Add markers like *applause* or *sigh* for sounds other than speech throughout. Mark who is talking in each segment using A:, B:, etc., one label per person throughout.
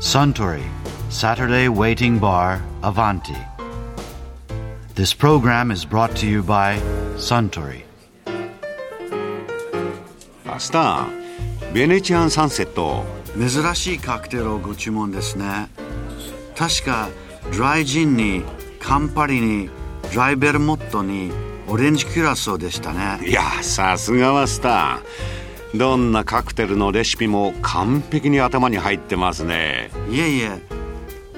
A: Suntory Saturday Waiting Bar Avanti. This program is brought to you by Suntory.
B: マスターベネチアンサンセット
A: 珍しいカクテルをご注文ですね確かドライジンにカンパリにドライベルモットにオレンジキュラソーでしたね
B: いやさすがはスターどんなカクテルのレシピも完璧に頭に入ってますね。
A: いえいえ。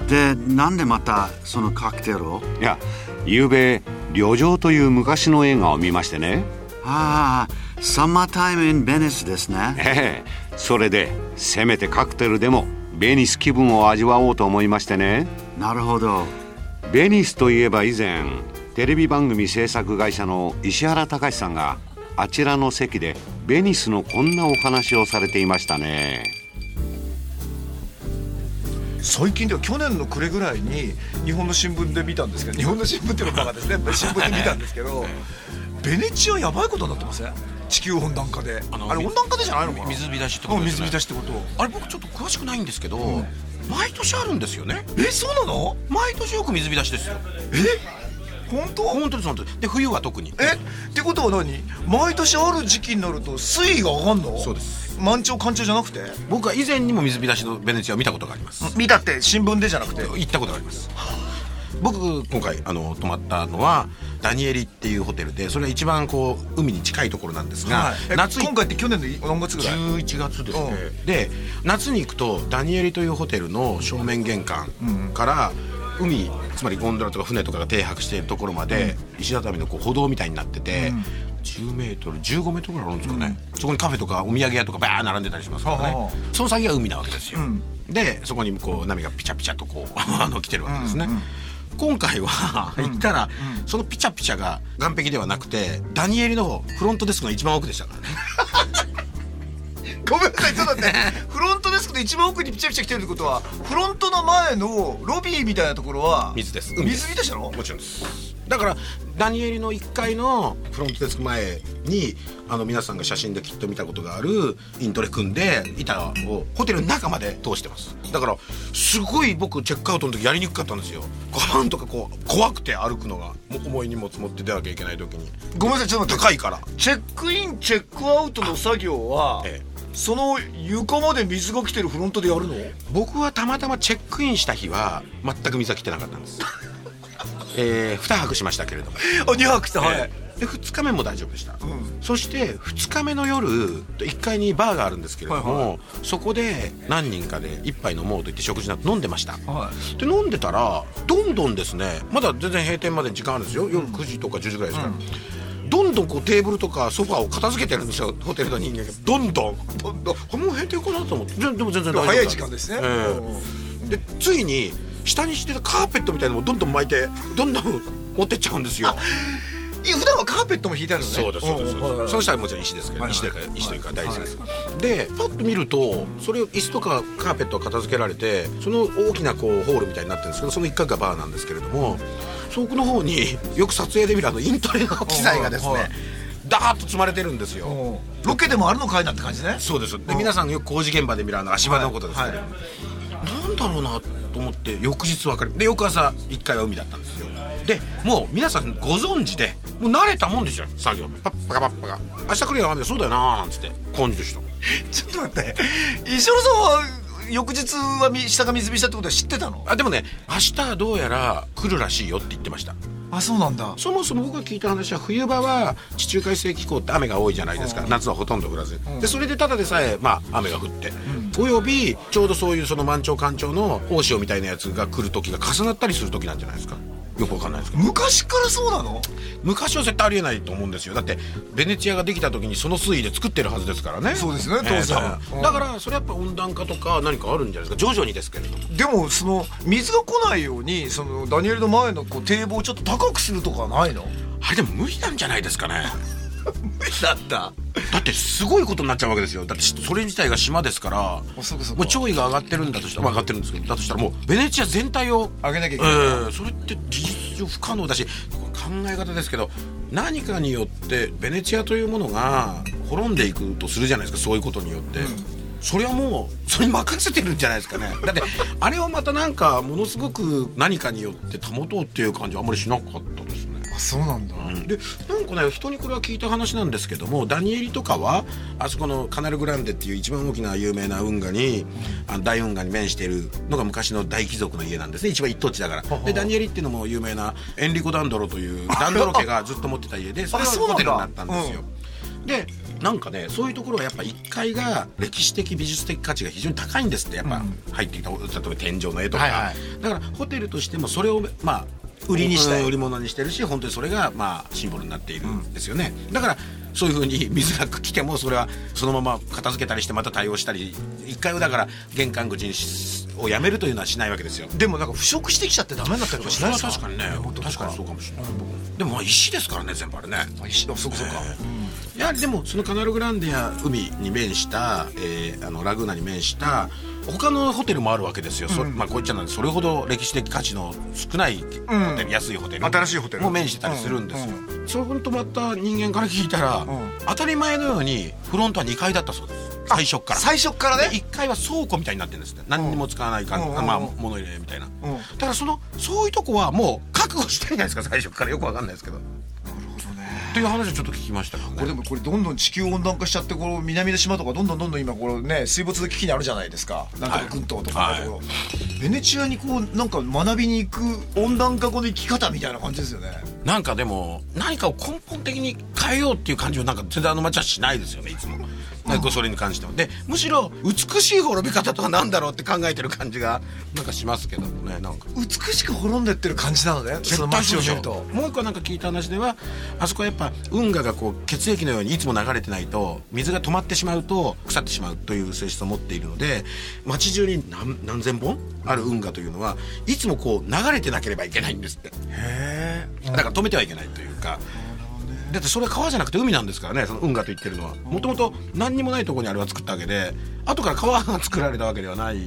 A: でなんでまたそのカクテルを？
B: いや昨べ旅情という昔の映画を見ましてね。
A: ああサマータイムインベニスですね。
B: ええそれでせめてカクテルでもベニス気分を味わおうと思いましてね。
A: なるほど。
B: ベニスといえば以前テレビ番組制作会社の石原隆さんがあちらの席でベニスのこんなお話をされていましたね。
C: 最近では去年の暮れぐらいに日本の新聞で見たんですけど日本の新聞っていうのがですね。*laughs* 新聞で見たんですけどベネチアやばいことになってません？地球温暖化で。あれ温暖化でじゃないのかな？
D: 水浸しってことね。
C: 水浸しってこと。
D: あれ僕ちょっと詳しくないんですけど、毎年あるんですよね。
C: えそうなの？
D: 毎年よく水浸しですよ
C: 本当？
D: 本当です本当です。で冬は特に。
C: え？ってことは何？毎年ある時期になると水位が上がんの？
D: そうです。
C: 満潮干潮じゃなくて？
D: 僕は以前にも水浸しのベネチアを見たことがあります。
C: 見たって？新聞でじゃなくて？
D: 行ったことがあります。僕今回あの泊まったのはダニエリっていうホテルでそれは一番こう海に近いところなんですが、
C: はい。え
D: 夏
C: 今回って去年の何月ぐらい
D: ？11月ですね、で夏に行くとダニエリというホテルの正面玄関から海つまりゴンドラとか船とかが停泊しているところまで石畳のこう歩道みたいになってて、10メートル15メートルぐらいあるんですかね、そこにカフェとかお土産屋とかバー並んでたりしますからね、その先が海なわけですよ、でそこにこう波がピチャピチャとこう *laughs* あの来てるわけですね、今回は行ったら、そのピチャピチャが岸壁ではなくてダニエリのフロントデスクの一番奥でしたからね。*laughs*
C: ごめんなさいちょっと待って一番奥にピチャピチャ来てるってことはフロントの前のロビーみたいなところは
D: 水です。海です
C: 水浸しなの
D: もちろんです。だからダニエリの1階のフロントデスク前にあの皆さんが写真できっと見たことがあるイントレ組んで板をホテルの中まで通してます。だからすごい僕チェックアウトの時やりにくかったんですよ。ご飯とかこう怖くて歩くのが重い荷物持って出なきゃいけない時に。
C: ごめんなさいちょっと
D: 高いから。
C: チェックインチェックアウトの作業は、
D: ええ
C: その床まで水が来てるフロントでやるの？
D: 僕はたまたまチェックインした日は全く水は来てなかったんです。*laughs* えー、2泊しましたけれども。
C: あ2泊した？はい、
D: ええで2日目も大丈夫でした、そして2日目の夜1階にバーがあるんですけれども、
C: はいは
D: そこで何人かで一杯飲もうと言って食事など飲んでました、
C: は
D: で飲んでたらどんどんですねまだ全然閉店まで時間あるんですよ。夜9時とか10時ぐらいですから、どんどんこうテーブルとかソファーを片付けてるんですよホテルの人間が。どんどん？
C: どんどん。
D: あもう閉店かなと思って。ででも全然大丈夫。
C: 早い時間ですね。
D: ええ。でついに下にしてたカーペットみたいなのもどんどん巻いてどんどん持ってっちゃうんですよ。
C: いや普段はカーペットも引いてあるのね。
D: そうですそうです。
C: んはいはい
D: その下はもちろん石ですけど、
C: はい。はい。
D: 石というか石とい。うか大事です、でパッと見るとそれを椅子とかカーペットが片付けられてその大きなこうホールみたいになってるんですけどその一角がバーなんですけれどもそこの方によく撮影で見るあのイントレの機材がですね、
C: はいはい。
D: ダーッと積まれてるんですよ、
C: う。んロケでもあるのかいなって感じね。
D: そうです。で皆さんよく工事現場で見るあの足場のことですけど、
C: はい。
D: なんだろうなと思って翌日分かるで翌朝1回は海だったんですよ。でもう皆さんご存知でもう慣れたもんですよ作業。パッパカパッパカ。明日来るよ雨そうだよなーなんつって感じでした
C: ちょっと待って。石原さんは翌日はみ下が水浸しだってことは知ってたの？
D: あでもね明日はどうやら来るらしいよって言ってました。
C: あそうなんだ。
D: そもそも僕が聞いた話は冬場は地中海性気候って雨が多いじゃないですか。夏はほとんど降らず。でそれでただでさえ、まあ、雨が降って、およびちょうどそういうその満潮干潮の大潮みたいなやつが来る時が重なったりする時なんじゃないですかよくわかんないですけど。
C: 昔からそうなの？
D: 昔は絶対ありえないと思うんですよ。だってベネチアができた時にその水位で作ってるはずですからね。
C: そうですね当然
D: えーだからそれやっぱ温暖化とか何かあるんじゃないですか？徐々にですけれども。
C: でもその水が来ないようにそのダニエルの前のこう堤防をちょっと高くするとかないの？
D: あれでも無理なんじゃないですかね *laughs*
C: だった。
D: だってすごいことになっちゃうわけですよ。だってそれ自体が島ですから
C: そ
D: もう潮位が上がってるんだとしたら、まあ、上がってるんですけどだとしたらもうベネチア全体を
C: 上げなきゃいけない。
D: えーそれって事実上不可能だし考え方ですけど何かによってベネチアというものが滅んでいくとするじゃないですかそういうことによって、それはもうそれに任せてるんじゃないですかね。だってあれをまたなんかものすごく何かによって保とうっていう感じはあんまりしなかったです。ね
C: あそうなんだ、
D: でなんかね人にこれは聞いた話なんですけどもダニエリとかはあそこのカナルグランデっていう一番大きな有名な運河に、あの大運河に面しているのが昔の大貴族の家なんですね。一番一等地だから。でダニエリっていうのも有名なエンリコ・ダンドロという *laughs* ダンドロ家がずっと持ってた家でそれがホテルになったんですよ、でなんかねそういうところはやっぱ1階が歴史的美術的価値が非常に高いんですって。やっぱ入ってきた例えば天井の絵とか、
C: はいはい。
D: だからホテルとしてもそれをまあ
C: 売りにしたい。
D: うん売り物にしてるし本当にそれがまあシンボルになっているん。ですよね、だからそういうふうに *laughs* 水が来てもそれはそのまま片付けたりしてまた対応したり1階をだから玄関口にしをやめるというのはしないわけですよ。
C: でもなんか腐食してきちゃってダメになったりとかしないですか？
D: は確かにね。確かにそうかもしれない、でもまあ石ですからね全部あれね。
C: あ石。あそうかそうか、
D: いやでもそのカナルグランデや海に面した、えーあのラグーナに面した他のホテルもあるわけですよ、そまあこういっちゃなんでそれほど歴史的価値の少ないホテル、安いホテル。
C: 新しいホテル。
D: も面してたりするんですよ、そこに泊まった人間から聞いたら、
C: ん。
D: 当たり前のようにフロントは2階だったそうです。最初っから
C: 最初っからね。
D: で1階は倉庫みたいになってるんですって。何にも使わないか、
C: うん
D: まあ
C: うん
D: 物入れみたいな、
C: ん。
D: だからそのそういうとこはもう覚悟してるじゃないですか最初から。よくわかんないですけどっていう話をちょっと聞きましたけどね。
C: これでもこれどんどん地球温暖化しちゃってこの南の島とかどんどんどんどん今このね水没危機にあるじゃないですか。なんとか群島とかのところ、ベネチアにこうなんか学びに行く温暖化後の生き方みたいな感じですよね
D: なんかでも何かを根本的に変えようっていう感じはなんか全然あの街はしないですよねいつも。なんかそれに関してはでむしろ美しい滅び方とは何だろうって考えてる感じがなんかしますけどもねなんか。
C: 美しく滅んでってる感じなのねその街を見ると。
D: もう一個なんか聞いた話ではあそこはやっぱ運河がこう血液のようにいつも流れてないと水が止まってしまうと腐ってしまうという性質を持っているので街中に何何千本ある運河というのはいつもこう流れてなければいけないんですって。
C: へえ
D: だから止めてはいけないというか。だってそれは川じゃなくて海なんですからねその運河と言ってるのは。もともと何にもないところにあれは作ったわけで後から川が作られたわけではない。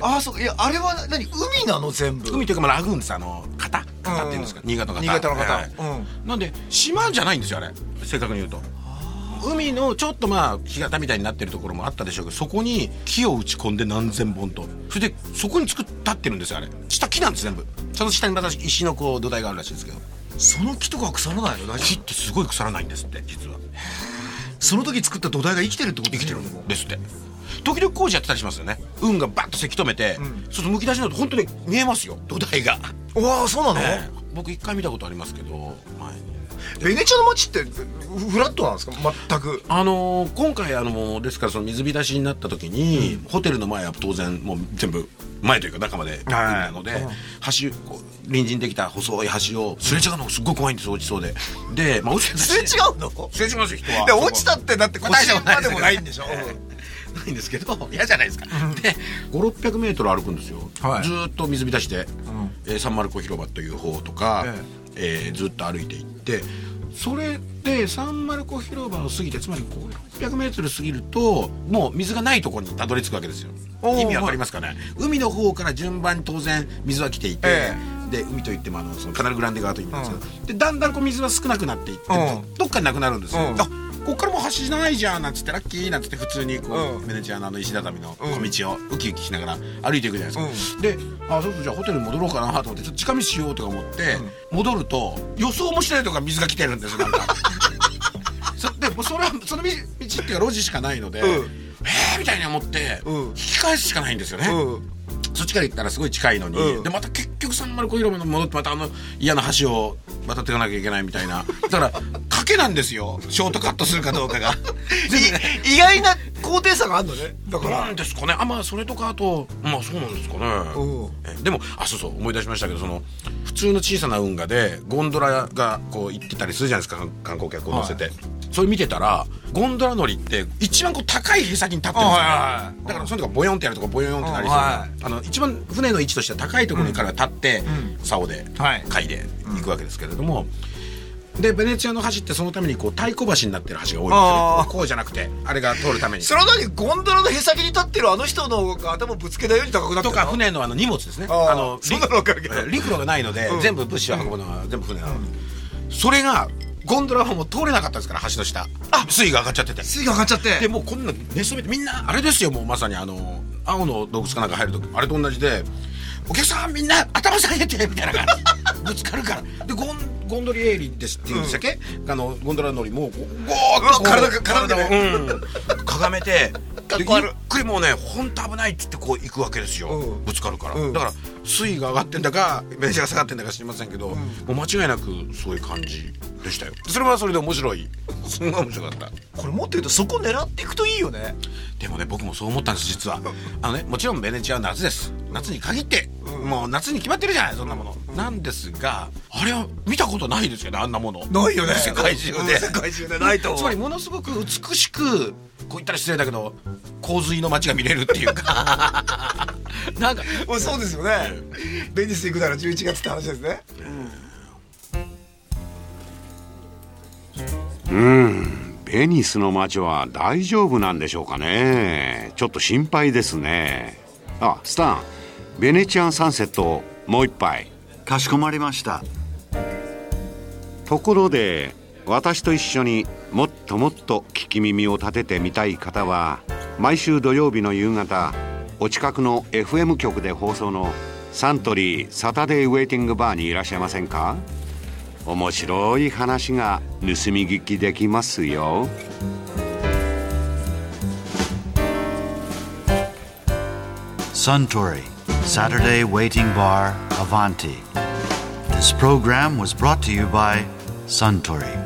C: ああそうか。いやあれは何？海なの全部？
D: 海というかまあラグーンです。あの型。型っていうんですか、新潟の型。
C: 新潟の型。
D: はい。
C: うん。
D: なんで島じゃないんですよあれ。正確に言うと海のちょっとまあ干潟みたいになってるところもあったでしょうけどそこに木を打ち込んで何千本と。それでそこに作ったってるんですよあれ。下木なんです全部。その下にまた石のこう土台があるらしいんですけど。
C: その木とかは腐らないの
D: 木
C: 夫
D: ってすごい腐らないんですって。実は
C: その時作った土台が生きてるってこと
D: 生きてる
C: の。
D: んですって。時々工事やってたりしますよね。運がバッとせき止めて、そうするとむき出しになると本当に見えますよ土台が、
C: わあそうなの、
D: ええ僕一回見たことありますけど前に
C: ベネチアの街ってフラットなんですか？全く。
D: あのー今回あのーですからその水浸しになった時に、ホテルの前は当然もう全部前というか中まで海なので、橋こう隣人できた細い橋をすれ違うのがすっごい怖いんです落ちそうで。で、まあ、落ちて
C: すれ違うの？
D: すれ違いますよ人は。
C: で落ちたってだって
D: まあ
C: 腰までもないんでしょ、
D: ええないんですけど嫌じゃないですか、で5600メートル歩くんですよ、
C: はい。
D: ずーっと水浸しで、えーサンマルコ広場という方とか、えーずっと歩いていってそれでサンマルコ広場を過ぎてつまり500メートル過ぎるともう水がないところにたどり着くわけですよ。意味わかりますかね、海の方から順番に当然水は来ていて、
C: え
D: で海といってもあのそのカナルグランデ側というんですけど、でだんだんこう水は少なくなっていって、
C: うん。
D: どっかになくなるんですよ、
C: うん。
D: あこっからもう橋じゃないじゃんなんつってラッキーなんつって普通にこう、
C: うん。
D: ベネチアのあの石畳の小道をウキウキしながら歩いていくじゃないですか、
C: う
D: であそうそうじゃあホテルに戻ろうかなと思ってちょっと近道しようとか思って、戻ると予想もしないとこから水が来てるんですよなんか。*laughs* そでもうそれはその道道っていうか路地しかないので、
C: うん。
D: えーみたいに思って、
C: うん。
D: 引き返すしかないんですよね、
C: うん。
D: そっちから行ったらすごい近いのに、
C: うん。
D: でまた結局サンマルコ広場に戻ってまたあの嫌な橋を渡っていかなきゃいけないみたいな。だから賭けなんですよ。ショートカットするかどうかが。*laughs*
C: 意外な高低差があるのね。だから。
D: なんですかね。あまあそれとかあとまあそうなんですかね。でもあそうそう思い出しましたけどその普通の小さな運河でゴンドラがこう行ってたりするじゃないですか観観光客を乗せて、それ見てたらゴンドラ乗りって一番こう高いへさきに立ってるんですよ、ね。
C: はいはいはい。
D: だからそういうのがボヨンってやるとこボヨンってなりそう。な、
C: は
D: あの一番船の位置としては高いところに彼は立って、竿で
C: はい。
D: で行くわけですけれども、でベネチアの橋ってそのためにこう太鼓橋になってる橋が多いんですよこうじゃなくてあれが通るために。
C: それは何ゴンドラのへさきに立ってるあの人の頭ぶつけないように高くなってるの？
D: とか船のあの荷物ですね。
C: あ
D: の陸陸路がないので、
C: うん。
D: 全部物資を運ぶのは全部船なので、それがゴンドラはもう通れなかったですから橋の下。水位が上がっちゃってて。
C: 水位が上がっちゃって。
D: でもうこんな寝そべってみんなあれですよもうまさにあの青の洞窟かなんか入るとあれと同じでお客さんみんな頭下げてみたいな感じ。ぶつかるから。でゴンドリエーリですっていうんでしたっけ、あのゴンドラ乗りもうゴーッと
C: 体が体が
D: うん、*laughs* かがめてゆっくりもうね本当危ないって言ってこう行くわけですよ、
C: うん。
D: ぶつかるから、
C: うん。
D: だから水位が上がってんだかベンチが下がってんだか知りませんけど、もう間違いなくそういう感じでしたよ。それはそれで面白い。すんごい面白かった。
C: これもっと言うとそこ狙っていくといいよね。
D: でもね僕もそう思ったんです実は。あのねもちろんベネチアは夏です。夏に限って、もう夏に決まってるじゃないそんなもの、なんですがあれは見たことないですよねあんなもの。
C: ないよね。
D: 世界中で。
C: うん世界中で。ないと思う。
D: つまりものすごく美しくこう言ったら失礼だけど洪水の街が見れるっていうか。*laughs* なんか
C: そうですよねベニス行くなら11月って話ですね。
B: ベニスの街は大丈夫なんでしょうかね。ちょっと心配ですね。あスタン。ベネチアンサンセットもう一杯。
A: かしこまりました。
B: ところで私と一緒にもっともっと聞き耳を立ててみたい方は毎週土曜日の夕方お近くの FM 局で放送のサントリーサタデーウェイティングバーにいらっしゃいませんか面白い話が盗み聞きできますよ
A: Suntory Saturday Waiting Bar Avanti. This program was brought to you by Suntory.